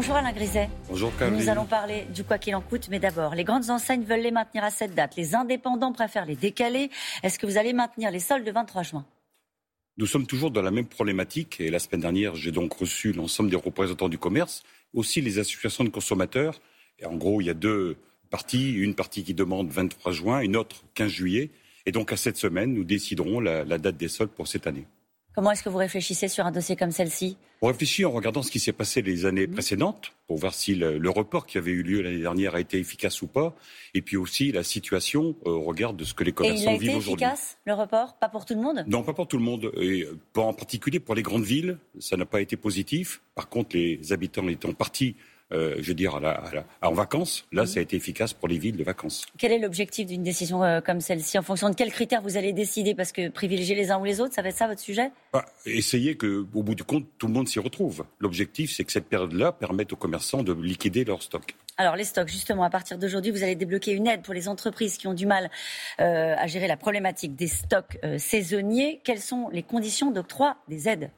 Bonjour Alain Griset. Bonjour Caroline. Nous allons parler du quoi qu'il en coûte, mais d'abord, les grandes enseignes veulent les maintenir à cette date. Les indépendants préfèrent les décaler. Est-ce que vous allez maintenir les soldes le 23 juin? Nous sommes toujours dans la même problématique et la semaine dernière, j'ai donc reçu l'ensemble des représentants du commerce, aussi les associations de consommateurs. Et en gros, il y a deux parties, une partie qui demande 23 juin, une autre 15 juillet. Et donc à cette semaine, nous déciderons la, la date des soldes pour cette année. Comment est-ce que vous réfléchissez sur un dossier comme celle-ci? On réfléchit en regardant ce qui s'est passé les années Mhm. précédentes, pour voir si le, le report qui avait eu lieu l'année dernière a été efficace ou pas, et puis aussi la situation euh, au regard de ce que les Et il commerçants a vivent été aujourd'hui. efficace, le report? Pas pour tout le monde? Non, pas pour tout le monde, et pas en particulier pour les grandes villes, ça n'a pas été positif. Par contre, les habitants étant partis, euh, je veux dire, à la- à la- en vacances, là, ça a été efficace pour les villes de vacances. Quel est l'objectif d'une décision euh, comme celle-ci? En fonction de quels critères vous allez décider? Parce que privilégier les uns ou les autres, ça va être ça votre sujet? Bah, essayez que, au bout du compte, tout le monde s'y retrouve. L'objectif, c'est que cette période-là permette aux commerçants de liquider leur stock. Alors les stocks, justement, à partir d'aujourd'hui, vous allez débloquer une aide pour les entreprises qui ont du mal euh, à gérer la problématique des stocks saisonniers. Quelles sont les conditions d'octroi des aides?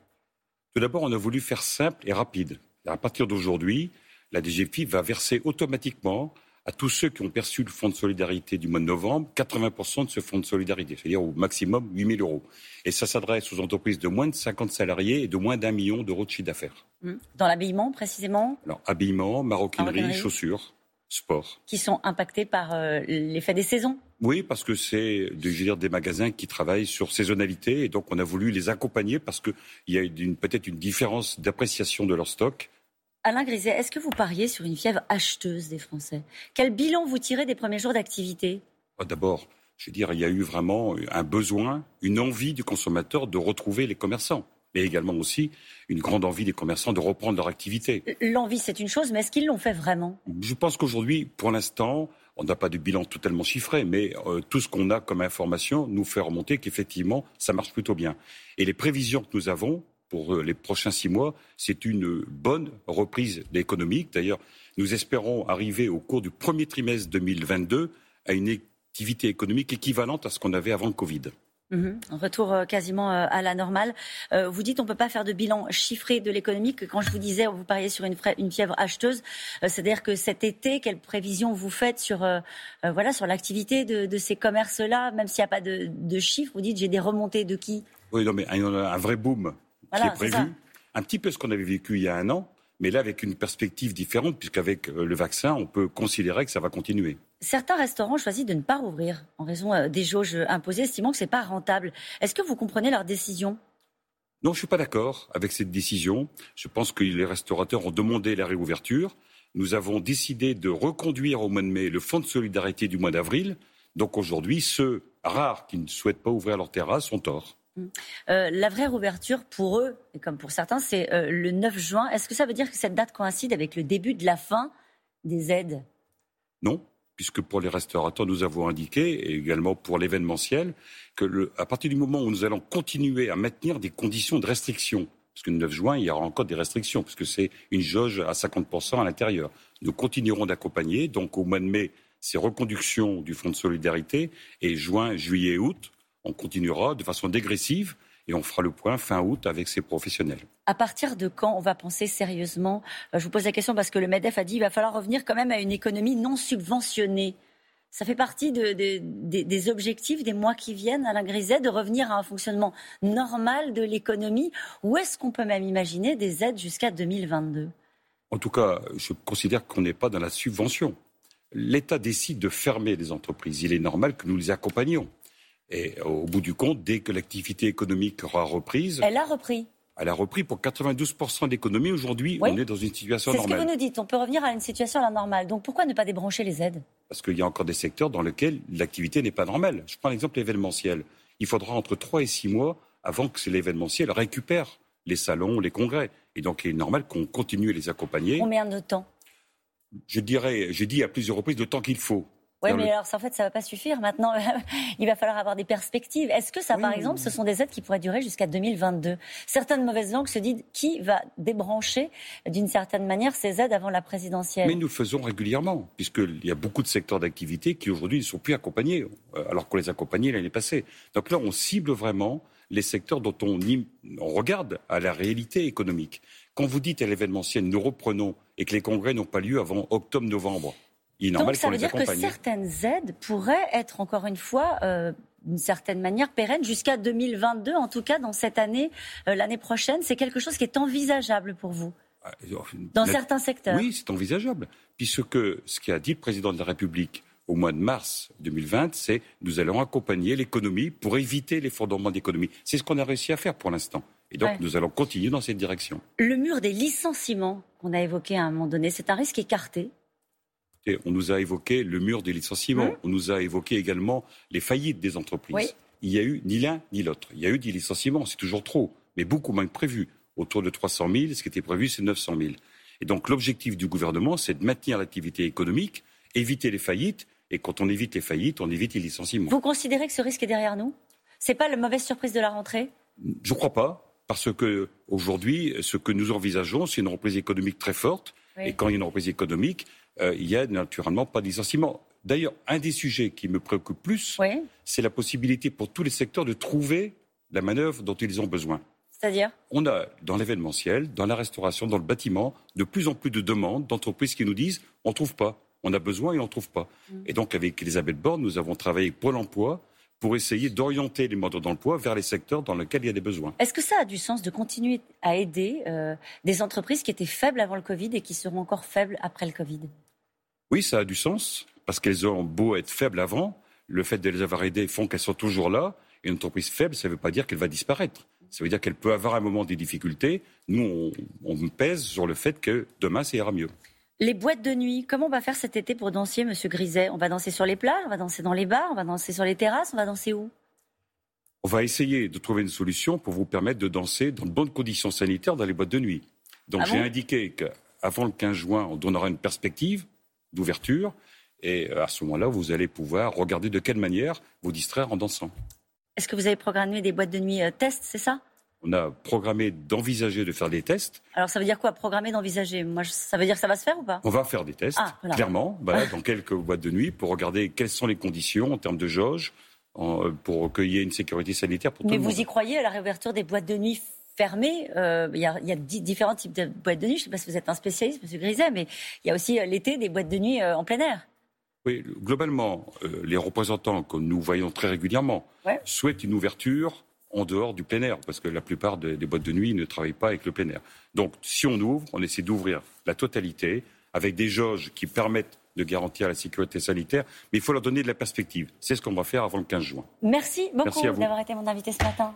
Tout d'abord, on a voulu faire simple et rapide. À partir d'aujourd'hui, la DGFI va verser automatiquement à tous ceux qui ont perçu le fonds de solidarité du mois de novembre 80% de ce fonds de solidarité, c'est-à-dire au maximum 8 000 euros. Et ça s'adresse aux entreprises de moins de 50 salariés et de moins d'un million d'euros de chiffre d'affaires. Hmm. Dans l'habillement, précisément, Alors, habillement, maroquinerie, Maroquinerie. chaussures, sport. qui sont impactés par euh, l'effet des saisons? Oui, parce que c'est de- je veux dire, des magasins qui travaillent sur saisonnalité et donc on a voulu les accompagner parce qu'il y a peut-être une différence d'appréciation de leur stock. Alain Griset, est-ce que vous pariez sur une fièvre acheteuse des Français? Quel bilan vous tirez des premiers jours d'activité? Ah, D'abord, je veux dire, il y a eu vraiment un besoin, une envie du consommateur de retrouver les commerçants, mais également aussi une grande envie des commerçants de reprendre leur activité. L'envie, c'est une chose, mais est-ce qu'ils l'ont fait vraiment? Je pense qu'aujourd'hui, pour l'instant, on n'a pas de bilan totalement chiffré, mais euh, tout ce qu'on a comme information nous fait remonter qu'effectivement, ça marche plutôt bien. Et les prévisions que nous avons pour euh, les prochains six mois, c'est une bonne reprise économique. D'ailleurs, nous espérons arriver au cours du premier trimestre 2022 à une activité économique équivalente à ce qu'on avait avant le Covid. Un Retour euh, quasiment euh, à la normale. Vous dites on ne peut pas faire de bilan chiffré de l'économie. Quand je vous disais, vous pariez sur une, une fièvre acheteuse, c'est-à-dire que cet été, quelles prévisions vous faites sur, euh, voilà, sur l'activité de, de ces commerces-là? Même s'il n'y a pas de, de chiffres, vous dites j'ai des remontées de qui? Oui, non, mais il y en a un vrai boom Voilà, qui est prévu. Un petit peu ce qu'on avait vécu il y a un an, mais là avec une perspective différente, puisqu'avec euh, le vaccin, on peut considérer que ça va continuer. Certains restaurants choisissent de ne pas rouvrir en raison euh, des jauges imposées, estimant que ce n'est pas rentable. Est-ce que vous comprenez leur décision? Non, je suis pas d'accord avec cette décision. Je pense que les restaurateurs ont demandé la réouverture. Nous avons décidé de reconduire au mois de mai le fonds de solidarité du mois d'avril. Donc aujourd'hui, ceux rares qui ne souhaitent pas ouvrir leur terrasse sont tort. Euh, La vraie réouverture pour eux, et comme pour certains, c'est euh, le 9 juin. Est-ce que ça veut dire que cette date coïncide avec le début de la fin des aides? Non, puisque pour les restaurateurs, nous avons indiqué, et également pour l'événementiel, que à partir du moment où nous allons continuer à maintenir des conditions de restriction, parce que le 9 juin, il y aura encore des restrictions, puisque c'est une jauge à 50% à l'intérieur. Nous continuerons d'accompagner, donc au mois de mai, c'est reconduction du fonds de solidarité, et juin, juillet, août, on continuera de façon dégressive, et on fera le point fin août avec ces professionnels. À partir de quand on va penser sérieusement? Euh, Je vous pose la question parce que le MEDEF a dit qu'il va falloir revenir quand même à une économie non subventionnée. Ça fait partie de- de- des- des objectifs des mois qui viennent, Alain Griset, de revenir à un fonctionnement normal de l'économie Ou est-ce qu'on peut même imaginer des aides jusqu'à 2022 En tout cas, je considère qu'on n'est pas dans la subvention. L'État décide de fermer les entreprises. Il est normal que nous les accompagnions. Et au bout du compte, dès que l'activité économique aura reprise, Elle a repris. elle a repris pour 92% de l'économie. Aujourd'hui, Oui. on est dans une situation C'est ce que vous normale. nous dites. On peut revenir à une situation à la normale. Donc pourquoi ne pas débrancher les aides? Parce qu'il y a encore des secteurs dans lesquels l'activité n'est pas normale. Je prends l'exemple événementiel. Il faudra entre 3 et 6 mois avant que l'événementiel récupère les salons, les congrès. Et donc, il est normal qu'on continue à les accompagner. Combien de temps? Je dirais, j'ai dit à plusieurs reprises le temps qu'il faut. Oui, mais le- alors ça, en fait, ça va pas suffire. Maintenant, il va falloir avoir des perspectives. Est-ce que ça, par Oui. exemple, ce sont des aides qui pourraient durer jusqu'à 2022 Certaines mauvaises langues se disent qui va débrancher d'une certaine manière ces aides avant la présidentielle? Mais nous le faisons régulièrement, puisqu'il y a beaucoup de secteurs d'activité qui aujourd'hui ne sont plus accompagnés, euh, alors qu'on les accompagnait l'année passée. Donc là, on cible vraiment les secteurs dont on, on regarde à la réalité économique. Quand vous dites à l'événementiel, nous reprenons et que les congrès n'ont pas lieu avant octobre-novembre, il est normal Donc ça veut dire que certaines aides pourraient être encore une fois euh, d'une certaine manière pérennes jusqu'à 2022, en tout cas dans cette année, euh, l'année prochaine. C'est quelque chose qui est envisageable pour vous Ah, dans la- certains secteurs. Oui, c'est envisageable. Puisque ce qu'a dit le président de la République au mois de mars 2020, c'est nous allons accompagner l'économie pour éviter l'effondrement de l'économie. C'est ce qu'on a réussi à faire pour l'instant. Et donc Ouais. nous allons continuer dans cette direction. Le mur des licenciements qu'on a évoqué à un moment donné, c'est un risque écarté. On nous a évoqué le mur des licenciements. Mmh. On nous a évoqué également les faillites des entreprises. Oui. Il y a eu ni l'un ni l'autre. Il y a eu des licenciements, c'est toujours trop, mais beaucoup moins que prévu. Autour de 300 000, ce qui était prévu, c'est 900 000. Et donc l'objectif du gouvernement, c'est de maintenir l'activité économique, éviter les faillites. Et quand on évite les faillites, on évite les licenciements. Vous considérez que ce risque est derrière nous? C'est pas la mauvaise surprise de la rentrée? Je ne crois pas, parce que aujourd'hui, ce que nous envisageons, c'est une reprise économique très forte. Oui. Et quand il y a une reprise économique, euh, il y a naturellement pas de licenciement. D'ailleurs, un des sujets qui me préoccupe plus, Oui. c'est la possibilité pour tous les secteurs de trouver la manœuvre dont ils ont besoin. C'est-à-dire? On a dans l'événementiel, dans la restauration, dans le bâtiment, de plus en plus de demandes d'entreprises qui nous disent on ne trouve pas, on a besoin et on ne trouve pas. Et donc avec Elisabeth Borne, nous avons travaillé avec Pôle Emploi pour essayer d'orienter les modes d'emploi vers les secteurs dans lesquels il y a des besoins. Est-ce que ça a du sens de continuer à aider euh, des entreprises qui étaient faibles avant le Covid et qui seront encore faibles après le Covid? Oui, ça a du sens, parce qu'elles ont beau être faibles avant, le fait de les avoir aidées font qu'elles sont toujours là. Et une entreprise faible, ça ne veut pas dire qu'elle va disparaître. Ça veut dire qu'elle peut avoir un moment des difficultés. Nous, on, on pèse sur le fait que demain, ça ira mieux. Les boîtes de nuit, comment on va faire cet été pour danser, Monsieur Griset? On va danser sur les plages, on va danser dans les bars, on va danser sur les terrasses, on va danser où? On va essayer de trouver une solution pour vous permettre de danser dans de bonnes conditions sanitaires dans les boîtes de nuit. Donc Ah j'ai bon? indiqué qu'avant le 15 juin, on donnera une perspective d'ouverture. Et euh, à ce moment-là, vous allez pouvoir regarder de quelle manière vous distraire en dansant. Est-ce que vous avez programmé des boîtes de nuit euh, tests, c'est ça? On a programmé d'envisager de faire des tests. Alors ça veut dire quoi Programmer, d'envisager? Moi, ça veut dire que ça va se faire ou pas? On va faire des tests, Ah, voilà. clairement, voilà, dans quelques boîtes de nuit, pour regarder quelles sont les conditions en termes de jauge, en- euh, pour qu'il y ait une sécurité sanitaire pour tout Mais le vous monde. y croyez à la réouverture des boîtes de nuit fermées? Euh, Il y a, y différents types de boîtes de nuit. Je ne sais pas si vous êtes un spécialiste, Monsieur Griset, mais il y a aussi euh, l'été des boîtes de nuit euh, en plein air. Oui, globalement, les représentants que nous voyons très régulièrement Ouais. souhaitent une ouverture en dehors du plein air, parce que la plupart des, des boîtes de nuit ne travaillent pas avec le plein air. Donc, si on ouvre, on essaie d'ouvrir la totalité avec des jauges qui permettent de garantir la sécurité sanitaire, mais il faut leur donner de la perspective. C'est ce qu'on va faire avant le 15 juin. Merci beaucoup d'avoir été mon invité ce matin.